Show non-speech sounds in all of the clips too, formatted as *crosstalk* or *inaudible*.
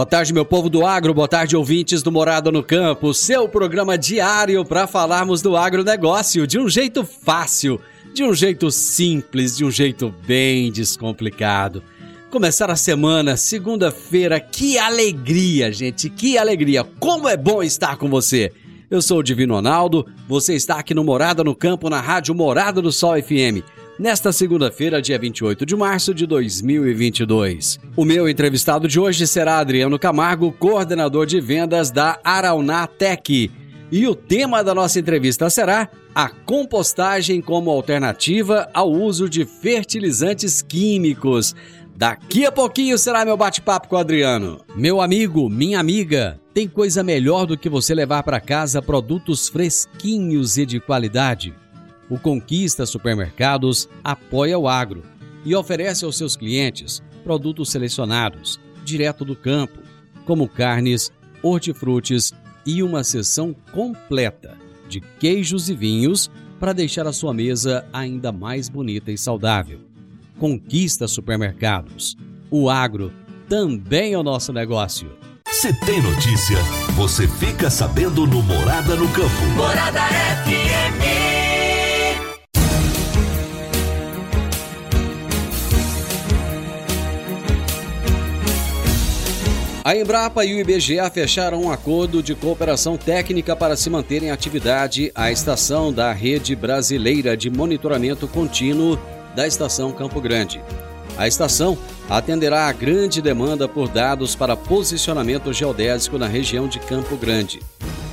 Boa tarde, meu povo do agro, boa tarde, ouvintes do Morada no Campo, seu programa diário para falarmos do agronegócio de um jeito fácil, de um jeito simples, de um jeito bem descomplicado. Começar a semana, segunda-feira, que alegria, gente, que alegria! Como é bom estar com você! Eu sou o Divino Ronaldo, você está aqui no Morada no Campo, na rádio Morada do Sol FM nesta segunda-feira, dia 28 de março de 2022. O meu entrevistado de hoje será Adriano Camargo, coordenador de vendas da Araunatec. E o tema da nossa entrevista será a compostagem como alternativa ao uso de fertilizantes químicos. Daqui a pouquinho será meu bate-papo com o Adriano. Meu amigo, minha amiga, tem coisa melhor do que você levar para casa produtos fresquinhos e de qualidade? O Conquista Supermercados apoia o agro e oferece aos seus clientes produtos selecionados, direto do campo, como carnes, hortifrutis e uma seção completa de queijos e vinhos para deixar a sua mesa ainda mais bonita e saudável. Conquista Supermercados. O agro também é o nosso negócio. Se tem notícia, você fica sabendo no Morada no Campo. Morada FM. A Embrapa e o IBGA fecharam um acordo de cooperação técnica para se manter em atividade a estação da Rede Brasileira de Monitoramento Contínuo da Estação Campo Grande. A estação atenderá a grande demanda por dados para posicionamento geodésico na região de Campo Grande.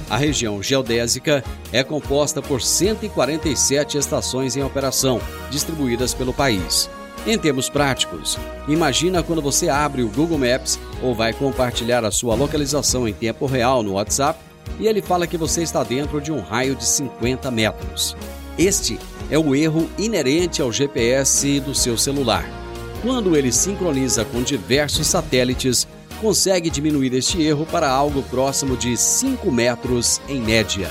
A região geodésica é composta por 147 estações em operação, distribuídas pelo país. Em termos práticos, imagina quando você abre o Google Maps ou vai compartilhar a sua localização em tempo real no WhatsApp e ele fala que você está dentro de um raio de 50 metros. Este é o erro inerente ao GPS do seu celular. Quando ele sincroniza com diversos satélites, consegue diminuir este erro para algo próximo de 5 metros em média.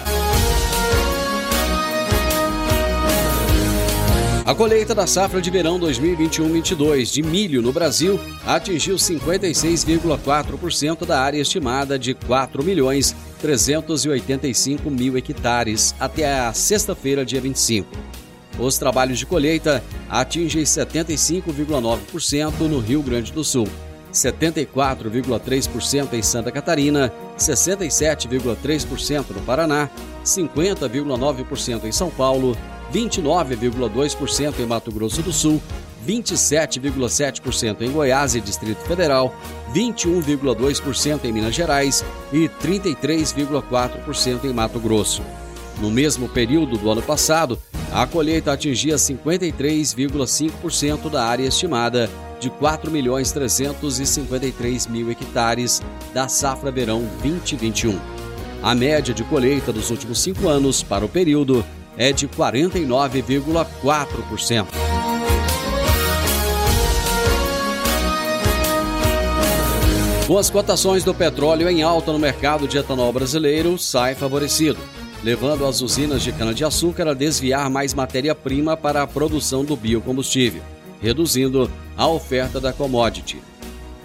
A colheita da safra de verão 2021-22 de milho no Brasil atingiu 56,4% da área estimada de 4 milhões 385 mil hectares até a sexta-feira, dia 25. Os trabalhos de colheita atingem 75,9% no Rio Grande do Sul, 74,3% em Santa Catarina, 67,3% no Paraná, 50,9% em São Paulo, 29,2% em Mato Grosso do Sul, 27,7% em Goiás e Distrito Federal, 21,2% em Minas Gerais e 33,4% em Mato Grosso. No mesmo período do ano passado, a colheita atingia 53,5% da área estimada de 4 milhões 353 mil hectares da safra verão 2021. A média de colheita dos últimos cinco anos para o período é de 49,4%. Com as cotações do petróleo em alta no mercado de etanol brasileiro, sai favorecido, levando as usinas de cana-de-açúcar a desviar mais matéria-prima para a produção do biocombustível, reduzindo a oferta da commodity.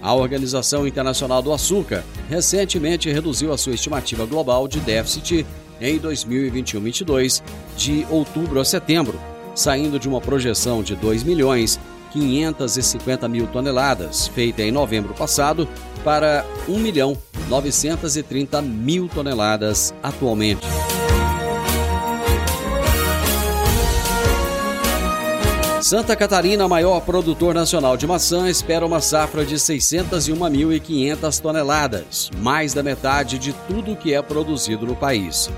A Organização Internacional do Açúcar recentemente reduziu a sua estimativa global de déficit em 2021-22, de outubro a setembro, saindo de uma projeção de 2 milhões 550 mil toneladas, feita em novembro passado, para 1 milhão 930 mil toneladas atualmente. Santa Catarina, maior produtor nacional de maçã, espera uma safra de 601.500 toneladas, mais da metade de tudo que é produzido no país.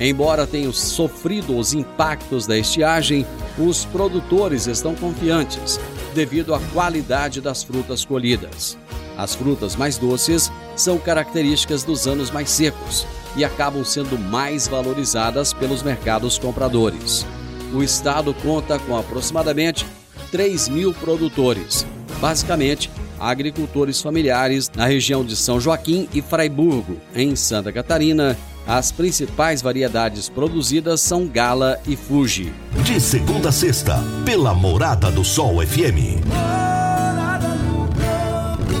Embora tenham sofrido os impactos da estiagem, os produtores estão confiantes devido à qualidade das frutas colhidas. As frutas mais doces são características dos anos mais secos e acabam sendo mais valorizadas pelos mercados compradores o estado conta com aproximadamente 3 mil produtores, basicamente agricultores familiares na região de São Joaquim e Fraiburgo, em Santa Catarina. As principais variedades produzidas são Gala e Fuji. De segunda a sexta, pela Morada do Sol FM.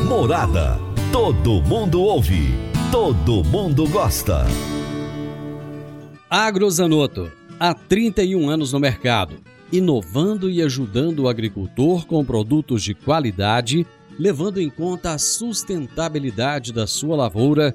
Morada. Todo mundo ouve. Todo mundo gosta. Agrozanoto há 31 anos no mercado, inovando e ajudando o agricultor com produtos de qualidade, levando em conta a sustentabilidade da sua lavoura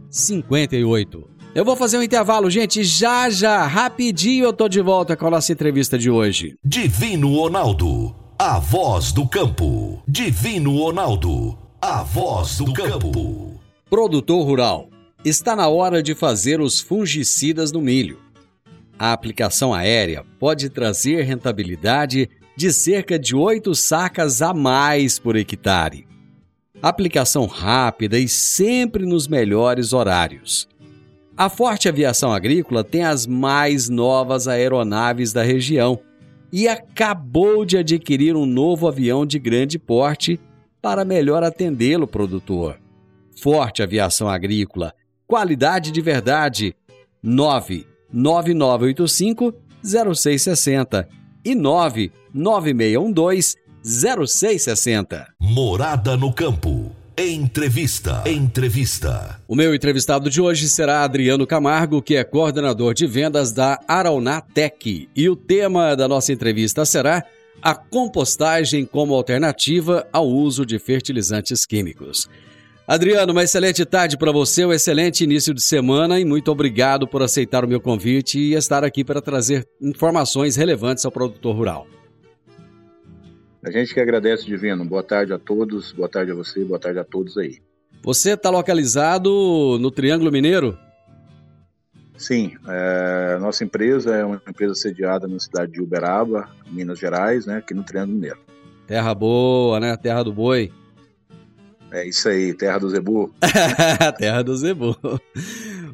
4958. Eu vou fazer um intervalo, gente, já já, rapidinho eu tô de volta com a nossa entrevista de hoje. Divino Ronaldo, a voz do campo. Divino Ronaldo, a voz do campo. Produtor rural, está na hora de fazer os fungicidas no milho a aplicação aérea pode trazer rentabilidade de cerca de 8 sacas a mais por hectare. Aplicação rápida e sempre nos melhores horários. A Forte Aviação Agrícola tem as mais novas aeronaves da região e acabou de adquirir um novo avião de grande porte para melhor atendê-lo, produtor. Forte Aviação Agrícola, qualidade de verdade. 9 9985 0660 e 99612 0660. Morada no campo. Entrevista. Entrevista. O meu entrevistado de hoje será Adriano Camargo, que é coordenador de vendas da Araunatec. E o tema da nossa entrevista será a compostagem como alternativa ao uso de fertilizantes químicos. Adriano, uma excelente tarde para você, um excelente início de semana e muito obrigado por aceitar o meu convite e estar aqui para trazer informações relevantes ao produtor rural. A gente que agradece, Divino. Boa tarde a todos, boa tarde a você, boa tarde a todos aí. Você está localizado no Triângulo Mineiro? Sim, é, nossa empresa é uma empresa sediada na cidade de Uberaba, Minas Gerais, né, aqui no Triângulo Mineiro. Terra boa, né? Terra do boi. É isso aí, terra do Zebu. *laughs* terra do Zebu.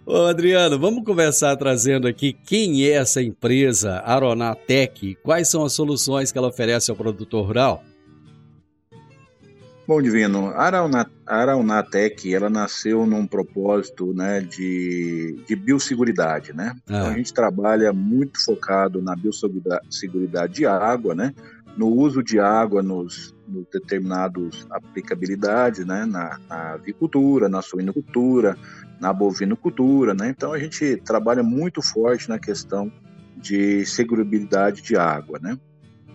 Ô Adriano, vamos começar trazendo aqui quem é essa empresa Aronatec, quais são as soluções que ela oferece ao produtor rural? Bom, Divino, a Araunatec, ela nasceu num propósito né, de, de biosseguridade, né? Ah. Então a gente trabalha muito focado na biosseguridade de água, né? No uso de água nos, determinados aplicabilidades, né, na, na, avicultura, na suinocultura, na bovinocultura, né? Então a gente trabalha muito forte na questão de segurabilidade de água, né?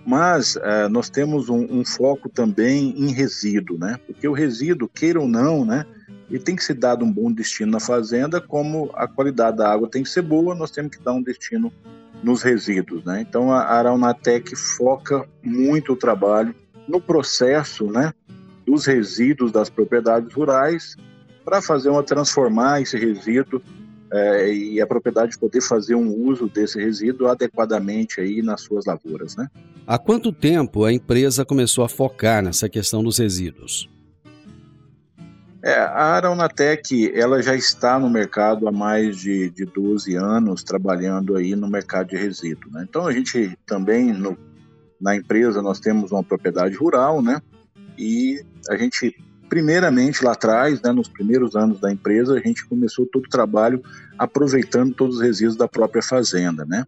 Mas uh, nós temos um, um, foco também em resíduo, né? Porque o resíduo, queira ou não, né? Ele tem que ser dado um bom destino na fazenda, como a qualidade da água tem que ser boa, nós temos que dar um destino nos resíduos. Né? Então a Araunatec foca muito o trabalho no processo né, dos resíduos das propriedades rurais para fazer uma transformar esse resíduo é, e a propriedade poder fazer um uso desse resíduo adequadamente aí nas suas lavouras, né? Há quanto tempo a empresa começou a focar nessa questão dos resíduos? É, a Aeronatec ela já está no mercado há mais de, de 12 anos trabalhando aí no mercado de resíduo. Né? Então a gente também no, na empresa nós temos uma propriedade rural, né? E a gente primeiramente lá atrás, né, nos primeiros anos da empresa, a gente começou todo o trabalho aproveitando todos os resíduos da própria fazenda, né?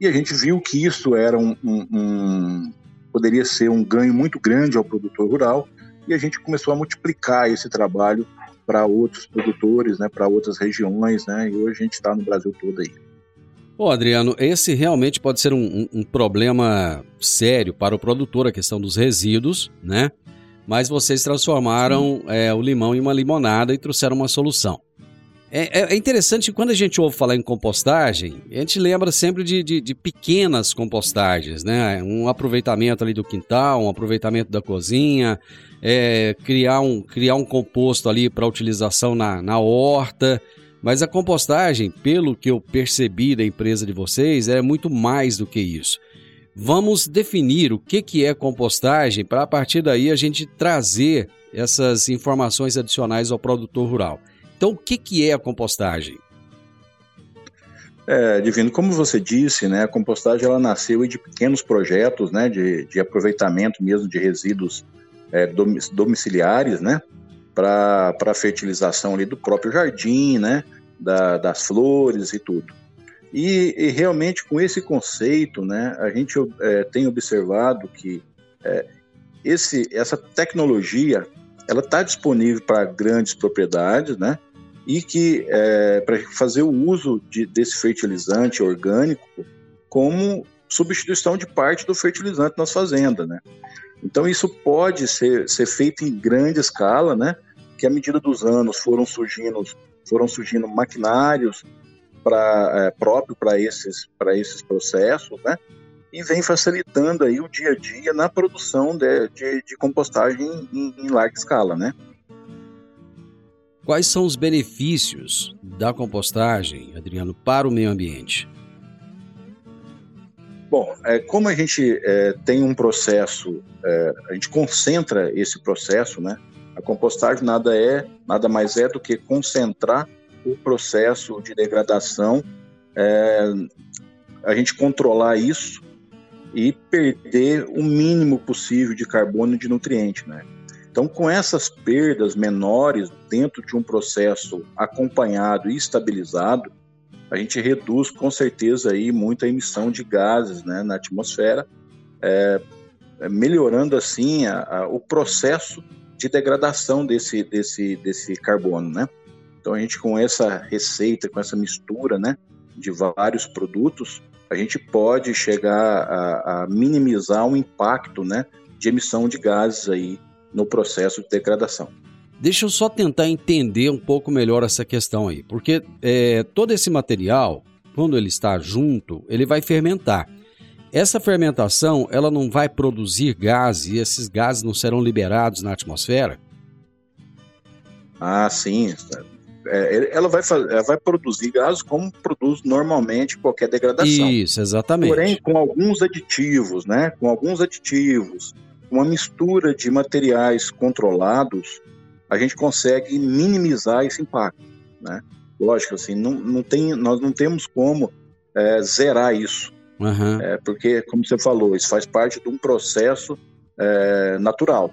E a gente viu que isso era um, um, um poderia ser um ganho muito grande ao produtor rural e a gente começou a multiplicar esse trabalho para outros produtores, né, para outras regiões, né, e hoje a gente está no Brasil todo aí. Bom, Adriano, esse realmente pode ser um, um, problema sério para o produtor, a questão dos resíduos, né? Mas vocês transformaram é, o limão em uma limonada e trouxeram uma solução. É, é, é, interessante quando a gente ouve falar em compostagem, a gente lembra sempre de, de, de, pequenas compostagens, né? Um aproveitamento ali do quintal, um aproveitamento da cozinha, é, criar, um, criar um composto ali para utilização na, na horta. Mas a compostagem, pelo que eu percebi da empresa de vocês, é muito mais do que isso. Vamos definir o que, que é compostagem para a partir daí a gente trazer essas informações adicionais ao produtor rural. Então, o que, que é a compostagem? É, Divino, como você disse, né, a compostagem ela nasceu de pequenos projetos né, de, de aproveitamento mesmo de resíduos é, domiciliares, né, para a fertilização ali do próprio jardim, né, da, das flores e tudo. E, e, realmente com esse conceito, né, a gente é, tem observado que é, esse, essa tecnologia ela está disponível para grandes propriedades, né, e que é, para fazer o uso de, desse fertilizante orgânico como substituição de parte do fertilizante nas fazendas, né? Então isso pode ser, ser feito em grande escala, né? Que à medida dos anos foram surgindo foram surgindo maquinários para é, próprio para esses para esses processos, né? E vem facilitando aí o dia a dia na produção de, de, de compostagem em, em larga escala, né? Quais são os benefícios da compostagem, Adriano, para o meio ambiente? Bom, é, como a gente é, tem um processo, é, a gente concentra esse processo, né? A compostagem nada é, nada mais é do que concentrar o processo de degradação, é, a gente controlar isso e perder o mínimo possível de carbono e de nutriente, né? Então, com essas perdas menores dentro de um processo acompanhado e estabilizado, a gente reduz com certeza aí muita emissão de gases né, na atmosfera, é, é, melhorando assim a, a, o processo de degradação desse, desse, desse carbono, né? Então a gente com essa receita, com essa mistura, né, de vários produtos, a gente pode chegar a, a minimizar o impacto, né, de emissão de gases aí no processo de degradação. Deixa eu só tentar entender um pouco melhor essa questão aí, porque é, todo esse material, quando ele está junto, ele vai fermentar. Essa fermentação, ela não vai produzir gases e esses gases não serão liberados na atmosfera? Ah, sim. É, ela, vai fazer, ela vai produzir gases como produz normalmente qualquer degradação. Isso, exatamente. Porém, com alguns aditivos, né? Com alguns aditivos, uma mistura de materiais controlados, a gente consegue minimizar esse impacto, né? Lógico, assim, não, não tem, nós não temos como é, zerar isso, uhum. é, porque, como você falou, isso faz parte de um processo é, natural.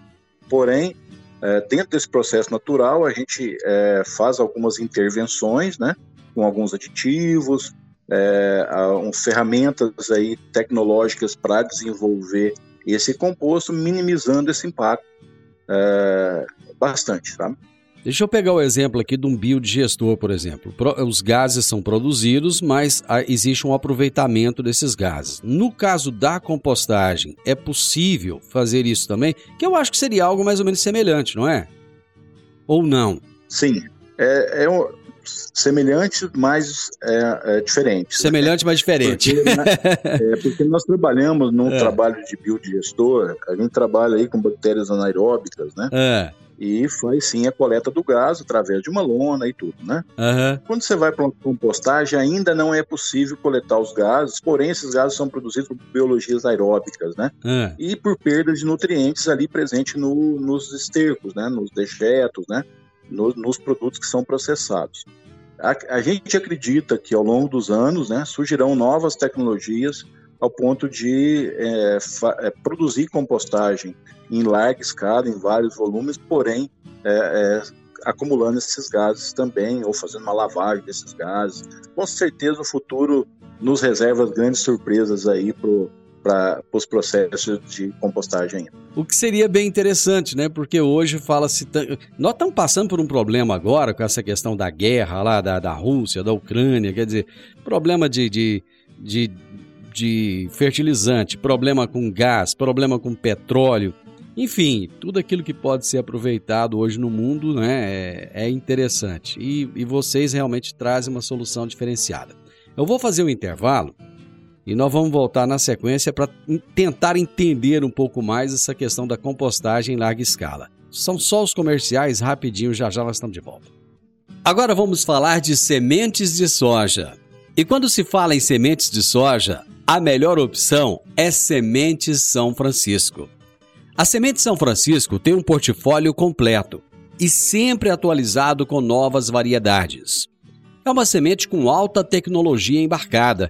Porém, é, dentro desse processo natural, a gente é, faz algumas intervenções, né, com alguns aditivos, é, um, ferramentas aí tecnológicas para desenvolver esse composto, minimizando esse impacto é, bastante, tá? Deixa eu pegar o exemplo aqui de um biodigestor, por exemplo. Os gases são produzidos, mas existe um aproveitamento desses gases. No caso da compostagem, é possível fazer isso também? Que eu acho que seria algo mais ou menos semelhante, não é? Ou não? Sim. É, é um, semelhante, mas é, é diferente. Né? Semelhante, né? mas diferente. Porque, né, *laughs* é, porque nós trabalhamos num é. trabalho de biodigestor, a gente trabalha aí com bactérias anaeróbicas, né? É. E faz sim a coleta do gás através de uma lona e tudo, né? Uhum. Quando você vai para uma compostagem, ainda não é possível coletar os gases, porém esses gases são produzidos por biologias aeróbicas, né? Uhum. E por perda de nutrientes ali presente no, nos estercos, né? Nos dejetos, né? No, nos produtos que são processados. A, a, gente acredita que ao longo dos anos né, surgirão novas tecnologias ao ponto de é, é, produzir compostagem em larga escala, em vários volumes, porém é, é, acumulando esses gases também, ou fazendo uma lavagem desses gases. Com certeza o futuro nos reserva grandes surpresas aí para os processos de compostagem. O que seria bem interessante, né? Porque hoje fala-se. Nós estamos passando por um problema agora com essa questão da guerra lá da, da Rússia, da Ucrânia, quer dizer, problema de, de, de, de fertilizante, problema com gás, problema com petróleo. Enfim, tudo aquilo que pode ser aproveitado hoje no mundo né, é, é interessante. E, e vocês realmente trazem uma solução diferenciada. Eu vou fazer um intervalo e nós vamos voltar na sequência para tentar entender um pouco mais essa questão da compostagem em larga escala. São só os comerciais, rapidinho, já já nós estamos de volta. Agora vamos falar de sementes de soja. E quando se fala em sementes de soja, a melhor opção é Sementes São Francisco. A Semente São Francisco tem um portfólio completo e sempre atualizado com novas variedades. É uma semente com alta tecnologia embarcada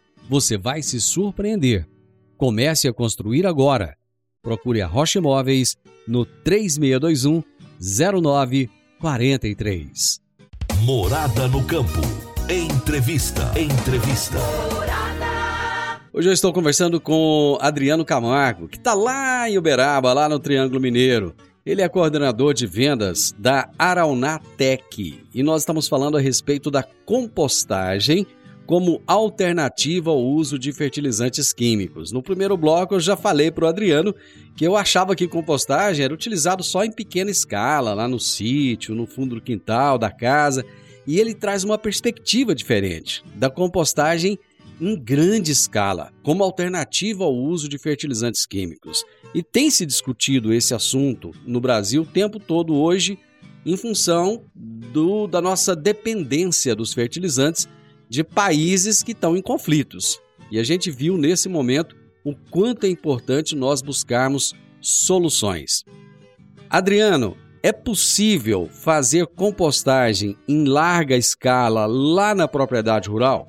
você vai se surpreender. Comece a construir agora. Procure a Rocha Imóveis no 3621 0943. Morada no campo. Entrevista. Entrevista. Hoje eu estou conversando com Adriano Camargo, que está lá em Uberaba, lá no Triângulo Mineiro. Ele é coordenador de vendas da Araunatec e nós estamos falando a respeito da compostagem como alternativa ao uso de fertilizantes químicos. No primeiro bloco eu já falei para o Adriano que eu achava que compostagem era utilizado só em pequena escala, lá no sítio, no fundo do quintal da casa, e ele traz uma perspectiva diferente da compostagem em grande escala, como alternativa ao uso de fertilizantes químicos. E tem se discutido esse assunto no Brasil o tempo todo hoje, em função do, da nossa dependência dos fertilizantes de países que estão em conflitos. E a gente viu nesse momento o quanto é importante nós buscarmos soluções. Adriano, é possível fazer compostagem em larga escala lá na propriedade rural?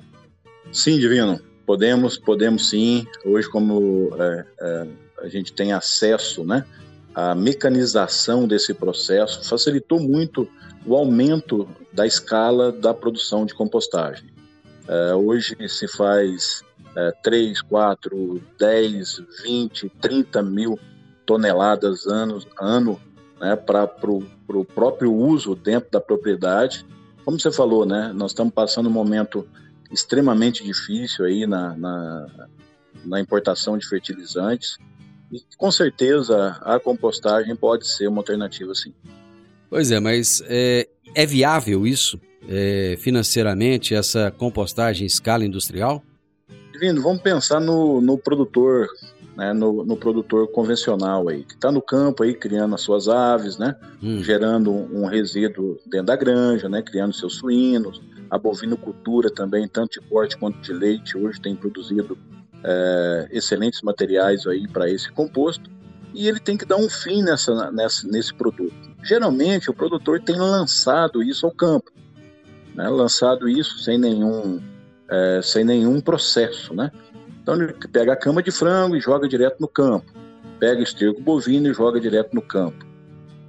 Sim, Divino. Podemos, podemos sim. Hoje, como é, é, a gente tem acesso, né, à mecanização desse processo, facilitou muito o aumento da escala da produção de compostagem. É, hoje se faz é, 3, 4, 10, 20, 30 mil toneladas anos, ano né, para o próprio uso dentro da propriedade. Como você falou, né, nós estamos passando um momento extremamente difícil aí na, na, na importação de fertilizantes e com certeza a compostagem pode ser uma alternativa sim. Pois é, mas é, é viável isso é, financeiramente, essa compostagem em escala industrial? Divino, vamos pensar no, no produtor, né, no, no, produtor convencional aí, que está no campo aí criando as suas aves, né, hum. gerando um, um, resíduo dentro da granja, né, criando seus suínos, a bovinocultura também, tanto de corte quanto de leite, hoje tem produzido é, excelentes materiais aí para esse composto e ele tem que dar um fim nessa, nessa, nesse produto. Geralmente o produtor tem lançado isso ao campo, né, lançado isso sem nenhum, é, sem nenhum processo. Né? Então ele pega a cama de frango e joga direto no campo, pega esterco bovino e joga direto no campo.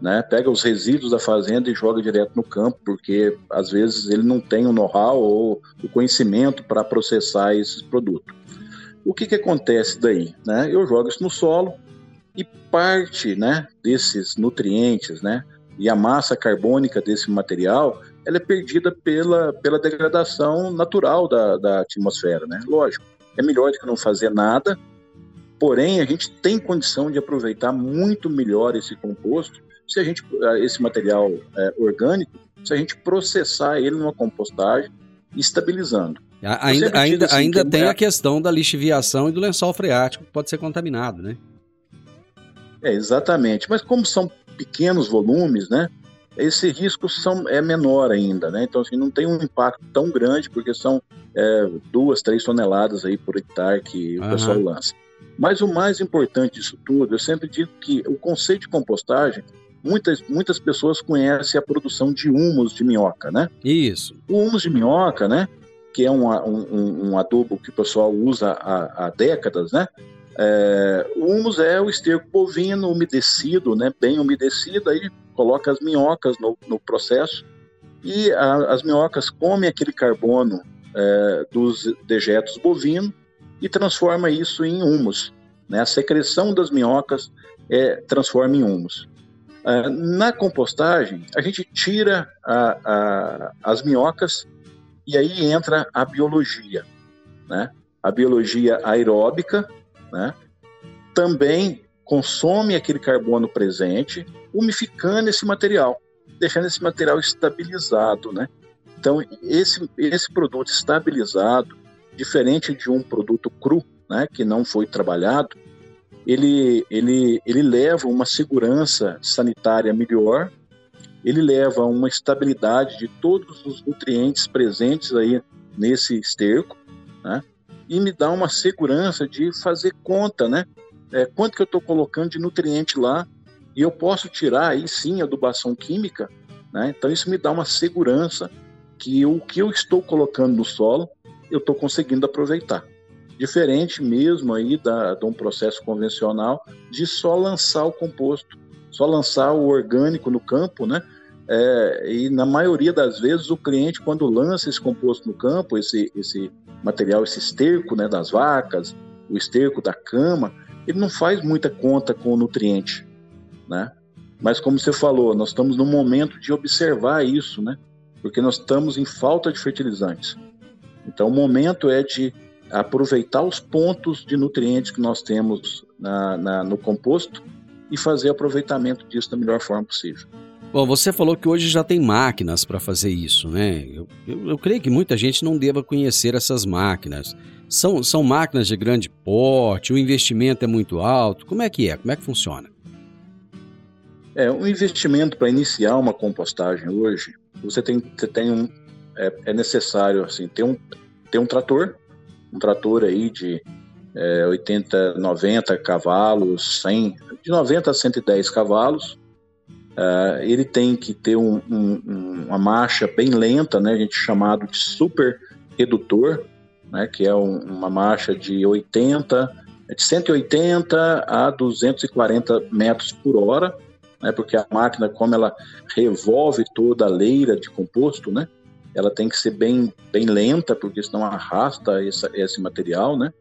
Né? Pega os resíduos da fazenda e joga direto no campo, porque às vezes ele não tem o know-how ou o conhecimento para processar esses produtos. O que, que acontece daí? Né? Eu jogo isso no solo, E parte né, desses nutrientes né, e a massa carbônica desse material ela é perdida pela, pela degradação natural da, da atmosfera. Né? Lógico, é melhor do que não fazer nada, porém a gente tem condição de aproveitar muito melhor esse composto se a gente esse material é, orgânico se a gente processar ele numa compostagem estabilizando. Ainda, ainda, assim, ainda tem é... a questão da lixiviação e do lençol freático que pode ser contaminado, né? É, exatamente. Mas como são pequenos volumes, né? Esse risco são, é menor ainda, né? Então, assim, não tem um impacto tão grande, porque são é, duas, três toneladas aí por hectare que o pessoal lança. Mas o mais importante disso tudo, eu sempre digo que o conceito de compostagem muitas, muitas pessoas conhecem a produção de humus de minhoca, né? Isso. O humus de minhoca, né? Que é um, um, um adubo que o pessoal usa há, há décadas, né? É, o humus é o esterco bovino umedecido, né? Bem umedecido, aí coloca as minhocas no, no processo e a, as minhocas comem aquele carbono é, dos dejetos bovinos e transforma isso em humus. Né? A secreção das minhocas é, transforma em humus. Uh, na compostagem, a gente tira a, a, as minhocas e aí entra a biologia, né? A biologia aeróbica, né? Também consome aquele carbono presente, umificando esse material, deixando esse material estabilizado, né? Então, esse, esse produto estabilizado, diferente de um produto cru, né, que não foi trabalhado, ele, ele, ele leva uma segurança sanitária melhor, ele leva uma estabilidade de todos os nutrientes presentes aí nesse esterco, né? E me dá uma segurança de fazer conta, né? É, quanto que eu estou colocando de nutriente lá e eu posso tirar aí sim a adubação química, né? Então isso me dá uma segurança que o que eu estou colocando no solo eu estou conseguindo aproveitar diferente mesmo aí da, de um processo convencional de só lançar o composto, só lançar o orgânico no campo, né? É, e na maioria das vezes o cliente quando lança esse composto no campo, esse, esse material, esse esterco né, das vacas, o esterco da cama, ele não faz muita conta com o nutriente, né? Mas como você falou, nós estamos no momento de observar isso, né? Porque nós estamos em falta de fertilizantes. Então o momento é de aproveitar os pontos de nutrientes que nós temos na, na, no composto e fazer aproveitamento disso da melhor forma possível. Bom, você falou que hoje já tem máquinas para fazer isso, né? Eu, eu, eu, creio que muita gente não deva conhecer essas máquinas. São, são máquinas de grande porte, o investimento é muito alto. Como é que é? Como é que funciona? É, um investimento para iniciar uma compostagem hoje, você tem, você tem um, é, é necessário assim, ter um, ter um trator, um trator aí de é, 80, 90 cavalos, 100, de 90 a 110 cavalos. Uh, ele tem que ter um, um, uma marcha bem lenta, né, a gente chamado de super redutor, né, que é um, uma marcha de 80, de 180 a 240 metros por hora, né, porque a máquina, como ela revolve toda a leira de composto, né, ela tem que ser bem, bem lenta, porque senão arrasta essa, esse material, né?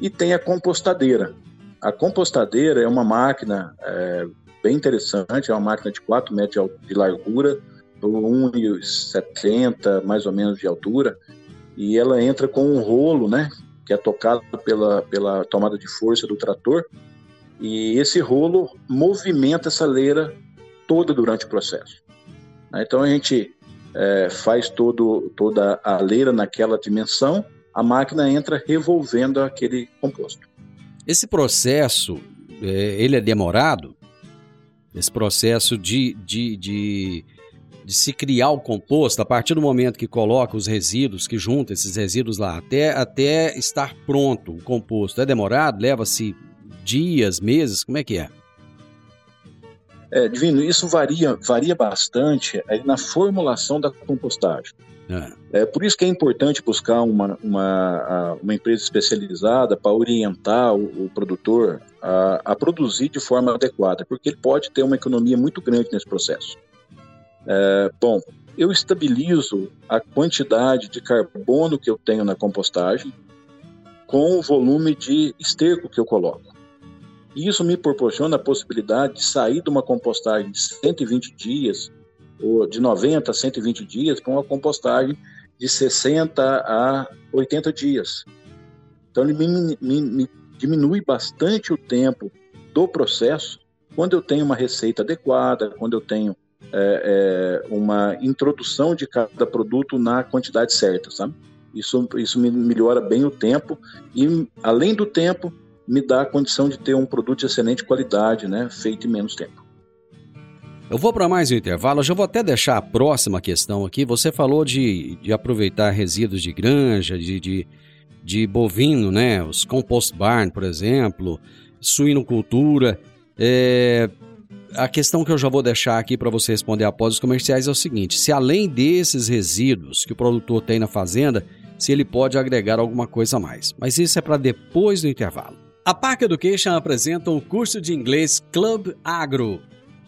E tem a compostadeira. A compostadeira é uma máquina é, bem interessante, é uma máquina de 4 metros de largura, por 1,70 mais ou menos de altura, e ela entra com um rolo, né? Que é tocado pela, pela tomada de força do trator, e esse rolo movimenta essa leira toda durante o processo. Então a gente é, faz todo, toda a leira naquela dimensão, a máquina entra revolvendo aquele composto. Esse processo, é, ele é demorado? Esse processo de, de, de, de, se criar o composto, a partir do momento que coloca os resíduos, que junta esses resíduos lá, até, até estar pronto o composto, é demorado? Leva-se dias, meses? Como é que é? É, Divino, isso varia, varia bastante aí na da compostagem. É. é. por isso que é importante buscar uma, uma, uma empresa especializada para orientar o, o produtor a, a, produzir de forma adequada, porque ele pode ter uma economia muito grande nesse processo. É, bom, eu estabilizo a quantidade de carbono que eu tenho na compostagem com o volume de esterco que eu coloco. Isso me proporciona a possibilidade de sair de uma compostagem de 120 dias, de 90 a 120 dias, para uma compostagem de 60 a 80 dias. Então, ele me, me, me diminui bastante o tempo do processo quando eu tenho uma receita adequada, quando eu tenho é, é, uma introdução de cada produto na quantidade certa, sabe? Isso, isso me melhora bem o tempo e, além do tempo, me dá a condição de ter um produto de excelente qualidade, né, feito em menos tempo. Eu vou para mais um intervalo, eu já vou até deixar a próxima questão aqui. Você falou de, de aproveitar resíduos de granja, de, de, de bovino, né? Os compost barn, por exemplo, suinocultura. É, a questão que eu já vou deixar aqui para você responder após os comerciais é o seguinte: se além desses resíduos que o produtor tem na fazenda, se ele pode agregar alguma coisa a mais. Mas isso é para depois do intervalo. A Park Education apresenta o curso de inglês Club Agro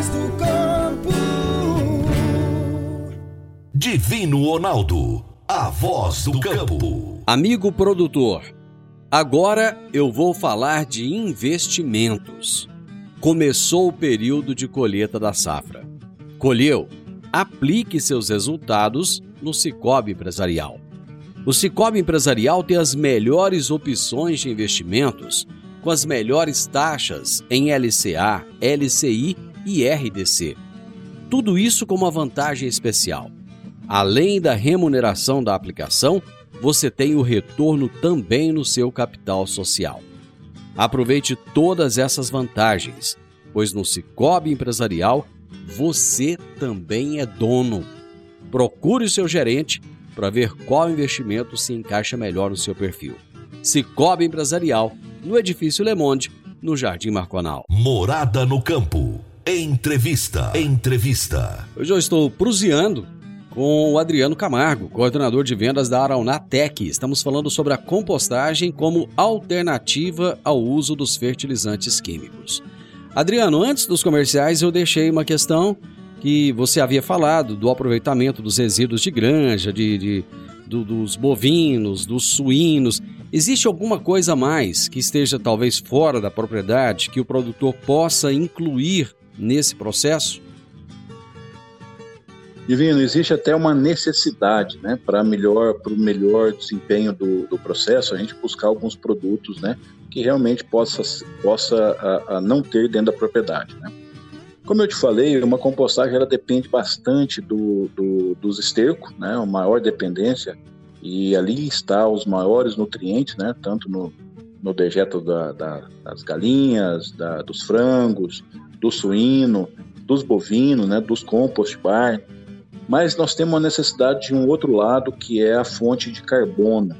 voz do campo. Divino Ronaldo, a voz do campo. Amigo produtor, agora eu vou falar de investimentos. Começou o período de colheita da safra. Colheu? Aplique seus resultados no Cicobi Empresarial. O Cicobi Empresarial tem as melhores opções de investimentos com as melhores taxas em LCA, LCI e RDC. Tudo isso com uma vantagem especial. Além da remuneração da aplicação, você tem o retorno também no seu capital social. Aproveite todas essas vantagens, pois no Cicobi Empresarial você também é dono. Procure o seu gerente para ver qual investimento se encaixa melhor no seu perfil. Cicobi Empresarial, no Edifício Le Monde, no Jardim Marconal. Morada no Campo. Entrevista. Entrevista. Hoje eu estou prusiando com o Adriano Camargo, coordenador de vendas da Araunatec. Estamos falando sobre a compostagem como alternativa ao uso dos fertilizantes químicos. Adriano, antes dos comerciais eu deixei uma questão que você havia falado do aproveitamento dos resíduos de granja, de, de do, dos bovinos, dos suínos. Existe alguma coisa mais que esteja talvez fora da propriedade que o produtor possa incluir nesse processo? Divino, existe até uma necessidade, né, para melhor, para o melhor desempenho do, do, processo, a gente buscar alguns produtos, né, que realmente possa, possa a, a não ter dentro da propriedade, né. Como eu te falei, uma compostagem ela depende bastante do, do, dos estercos, né, a maior dependência, e ali está os maiores nutrientes, né, tanto no, no dejeto da, da, das galinhas, da, dos frangos, do suíno, dos bovinos, né, dos compost bar, mas nós temos uma necessidade de um outro lado que é a fonte de carbono,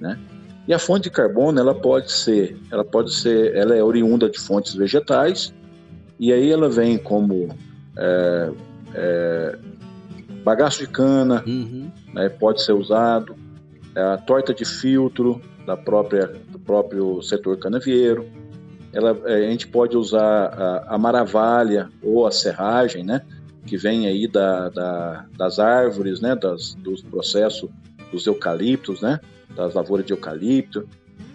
né? E a fonte de carbono ela pode ser, ela pode ser, ela é oriunda de fontes vegetais e aí ela vem como é, é, bagaço de cana, uhum. né, pode ser usado, é a torta de filtro da própria próprio setor canavieiro, ela, é, a gente pode usar a, a maravalha ou a serragem, né? Que vem aí da, da, das árvores, né? Das, dos processos dos eucaliptos, né? Das lavouras de eucalipto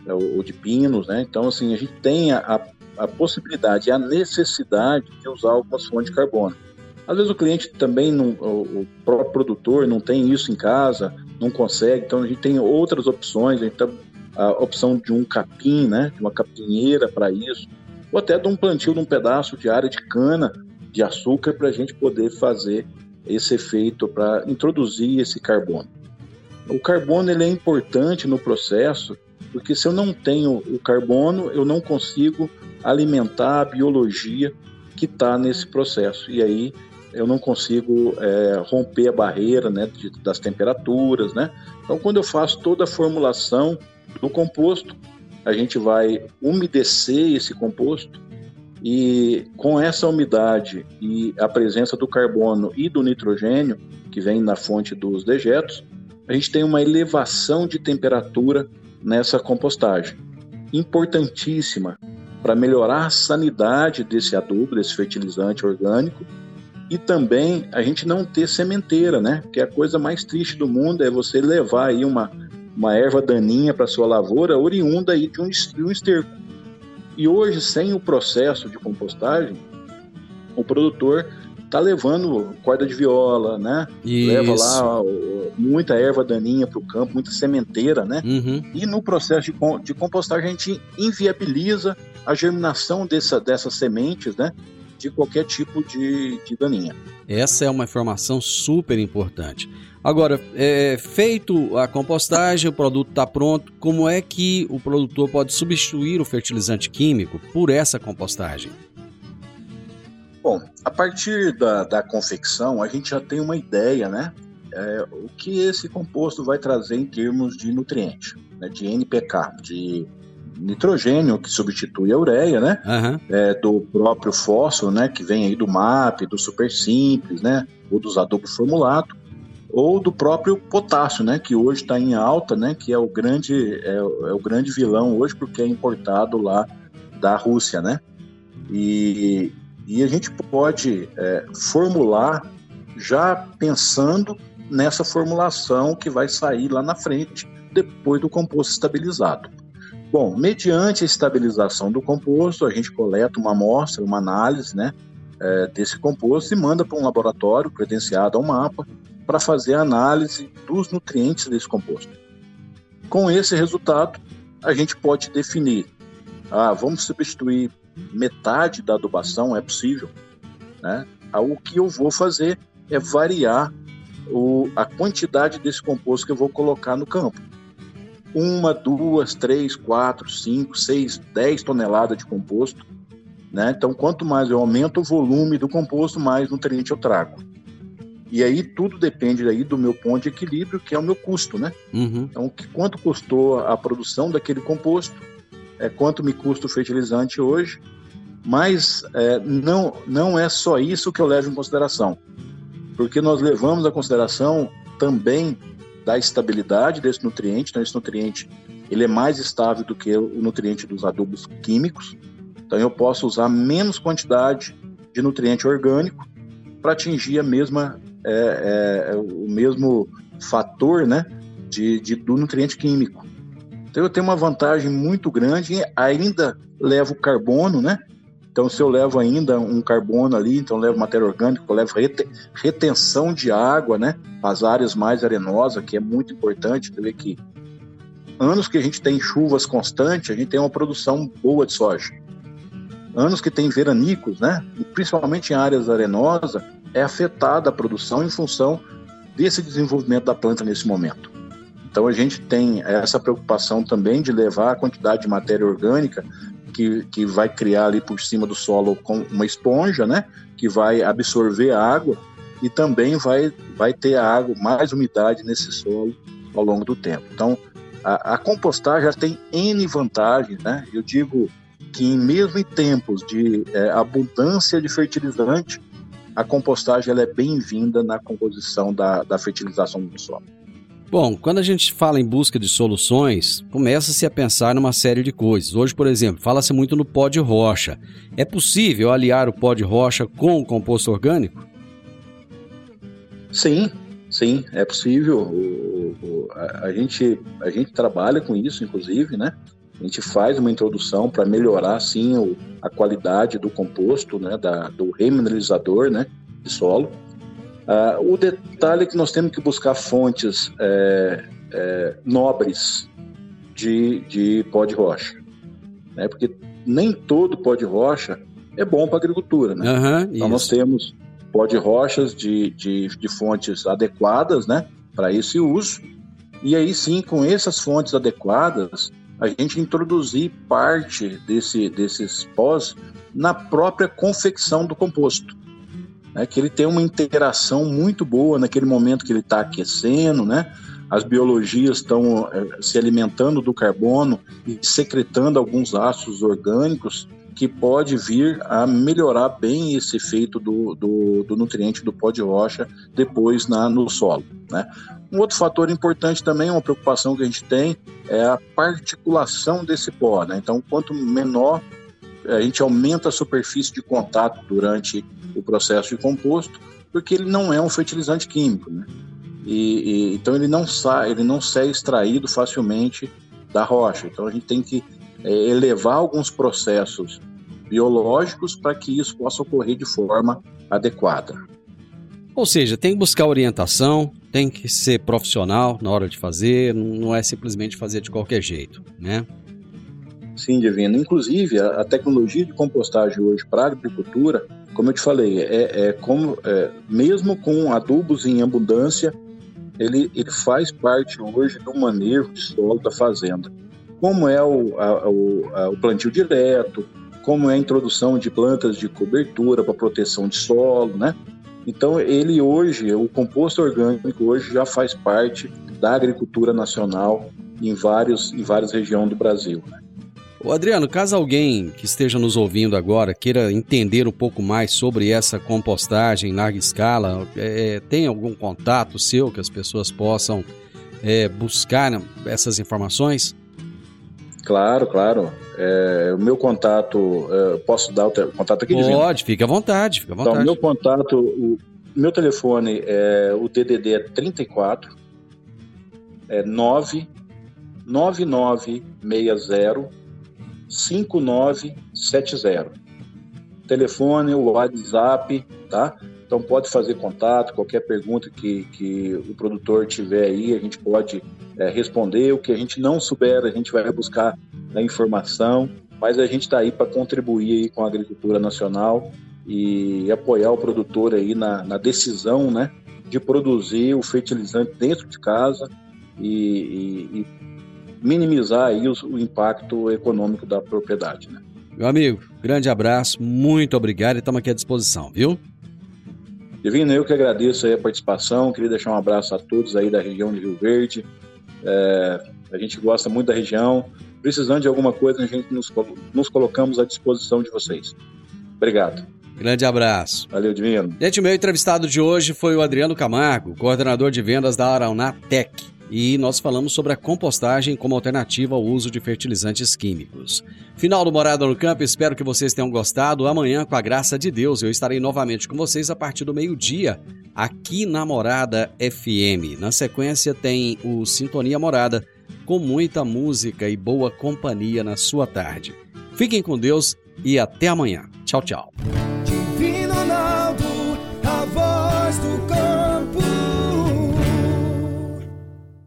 é, ou, de pinos, né? Então, assim, a gente tem a, a possibilidade a necessidade de usar algumas fontes de carbono. Às vezes o cliente também, não, o próprio produtor não tem isso em casa, não consegue, então a gente tem outras opções, a gente a opção de um capim, né, de uma capinheira para isso. ou até de um plantio de um pedaço de área de cana de açúcar para a gente poder fazer esse efeito para introduzir esse carbono. O carbono ele é importante no processo porque se eu não tenho o carbono, eu não consigo alimentar a biologia que está nesse processo. E aí eu não consigo é, romper a barreira né, de, das temperaturas. Né? Então, quando eu faço toda a formulação do composto, a gente vai umedecer esse composto e com essa umidade e a presença do carbono e do nitrogênio que vem na fonte dos dejetos, a gente tem uma elevação de temperatura nessa compostagem. Importantíssima para melhorar a sanidade desse adubo, desse fertilizante orgânico e também a gente não ter sementeira, né? Porque a coisa mais triste do mundo é você levar aí uma, uma erva daninha para sua lavoura oriunda aí de um, de um esterco. E hoje, sem o processo de compostagem, o produtor está levando corda de viola, né? Isso. Leva lá muita erva daninha para o campo, muita sementeira, né? Uhum. E no processo de, de compostagem a gente inviabiliza a germinação dessa, dessas sementes, né? De qualquer tipo de, de daninha. Essa é uma informação super importante. Agora, é, feito a compostagem, o produto está pronto, como é que o produtor pode substituir o fertilizante químico por essa compostagem? Bom, a partir da, da confecção, a gente já tem uma ideia, né? É, o que esse composto vai trazer em termos de nutriente, né, de NPK, de nitrogênio, que substitui a ureia, né? Uhum. É, do próprio fósforo, né? Que vem aí do MAP, do Super Simples, né? Ou dos adubos formulados ou do próprio potássio, né, que hoje está em alta, né, que é o grande é, é, o grande vilão hoje porque é importado lá da Rússia, né, e, e a gente pode é, formular já pensando nessa formulação que vai sair lá na frente depois do composto estabilizado. Bom, mediante a estabilização do composto, a gente coleta uma amostra, uma análise, né, é, desse composto e manda para um laboratório credenciado ao mapa para fazer a análise dos nutrientes desse composto. Com esse resultado, a gente pode definir: ah, vamos substituir metade da adubação, é possível. Né? Ah, o que eu vou fazer é variar o, a quantidade desse composto que eu vou colocar no campo. Uma, duas, três, quatro, cinco, seis, dez toneladas de composto. Né? Então, quanto mais eu aumento o volume do composto, mais nutriente eu trago. E aí tudo depende aí do meu ponto de equilíbrio, que é o meu custo, né? Uhum. Então, que, quanto custou a produção daquele composto, é, quanto me custa o fertilizante hoje, mas é, não, não é só isso que eu levo em consideração, porque nós levamos a consideração também da estabilidade desse nutriente, então esse nutriente ele é mais estável do que o nutriente dos adubos químicos, então eu posso usar menos quantidade de nutriente orgânico para atingir a mesma é, é, é, o mesmo fator né, de, de, do nutriente químico. Então eu tenho uma vantagem muito grande, ainda levo carbono, né? Então, se eu levo ainda um carbono ali, então levo matéria orgânica, eu levo retenção de água, né? As áreas mais arenosas, que é muito importante. Você vê que anos que a gente tem chuvas constantes, a gente tem uma produção boa de soja. Anos que tem veranicos, né? E principalmente em áreas arenosas, é afetada a produção em função desse desenvolvimento da planta nesse momento. Então a gente tem essa preocupação também de levar a quantidade de matéria orgânica que, que vai criar ali por cima do solo com uma esponja, né? Que vai absorver a água e também vai, vai ter a água, mais umidade nesse solo ao longo do tempo. Então a, a compostagem tem N vantagens, né? Eu digo que mesmo em tempos de é, abundância de fertilizante, a compostagem ela é bem-vinda na composição da, da fertilização do solo. Bom, quando a gente fala em busca de soluções, começa-se a pensar numa série de coisas. Hoje, por exemplo, fala-se muito no pó de rocha. É possível aliar o pó de rocha com o composto orgânico? Sim, sim, é possível. O, o, a, a, gente, a gente trabalha com isso, inclusive, né? A gente faz uma introdução para melhorar, sim, o, a qualidade do composto, né, da, do remineralizador né, de solo. Uh, o detalhe é que nós temos que buscar fontes é, é, nobres de, de pó de rocha. Né, porque nem todo pó de rocha é bom para a agricultura, né? Uhum, então isso. nós temos pó de rochas de, de, de fontes adequadas, né? Para esse uso. E aí sim, com essas fontes adequadas, a gente introduzir parte desse, desses pós na própria confecção do composto. Né, que ele tem uma interação muito boa naquele momento que ele está aquecendo, né? As biologias estão é, se alimentando do carbono e secretando alguns ácidos orgânicos que pode vir a melhorar bem esse efeito do, do, do nutriente do pó de rocha depois na, no solo. Né? Um outro fator importante também, uma preocupação que a gente tem, é a particulação desse pó. Né? Então, quanto menor a gente aumenta a superfície de contato durante o processo de composto, porque ele não é um fertilizante químico, né? E, e, então ele não sai, ele não sai extraído facilmente da rocha. Então a gente tem que é, elevar alguns processos biológicos para que isso possa ocorrer de forma adequada. Ou seja, tem que buscar orientação, tem que ser profissional na hora de fazer, não é simplesmente fazer de qualquer jeito, né? Sim, Divino. Inclusive, a, a tecnologia de compostagem hoje para a agricultura, como eu te falei, é, é como, é, mesmo com adubos em abundância, ele, ele faz parte hoje do manejo de solo da fazenda. Como é o, a, o, a, o plantio direto, como é a introdução de plantas de cobertura para proteção de solo, né? Então, ele hoje, o composto orgânico hoje já faz parte da agricultura nacional em, vários, em várias regiões do Brasil. Né? Ô Adriano, caso alguém que esteja nos ouvindo agora queira entender um pouco mais sobre essa compostagem em larga escala, é, tem algum contato seu que as pessoas possam é, buscar essas informações? Claro, claro. É, o meu contato, é, posso dar o contato aqui? Pode, fica à vontade, fica à vontade. Então, meu contato, o meu telefone é o DDD é 34 é 9 9960 5970. Telefone, o WhatsApp, tá? Então pode fazer contato, qualquer pergunta que, que o produtor tiver aí, a gente pode é, responder. O que a gente não souber, a gente vai buscar a informação, mas a gente está aí para contribuir aí com a agricultura nacional e apoiar o produtor aí na, na decisão, né, de produzir o fertilizante dentro de casa e, e, e minimizar aí o, o, impacto econômico da propriedade. Né? Meu amigo, grande abraço, muito obrigado e estamos aqui à disposição, viu? Divino, eu que agradeço a participação, queria deixar um abraço a todos aí da região de Rio Verde. É, a gente gosta muito da região. Precisando de alguma coisa, a gente nos, nos colocamos à disposição de vocês. Obrigado. Grande abraço. Valeu, Divino. Gente, o meu entrevistado de hoje foi o Adriano Camargo, coordenador de vendas da Araunatec e nós falamos sobre a compostagem como alternativa ao uso de fertilizantes químicos. Final do Morada no Campo, espero que vocês tenham gostado. Amanhã, com a graça de Deus, eu estarei novamente com vocês a partir do meio-dia, aqui na Morada FM. Na sequência, tem o Sintonia Morada, com muita música e boa companhia na sua tarde. Fiquem com Deus e até amanhã. Tchau, tchau.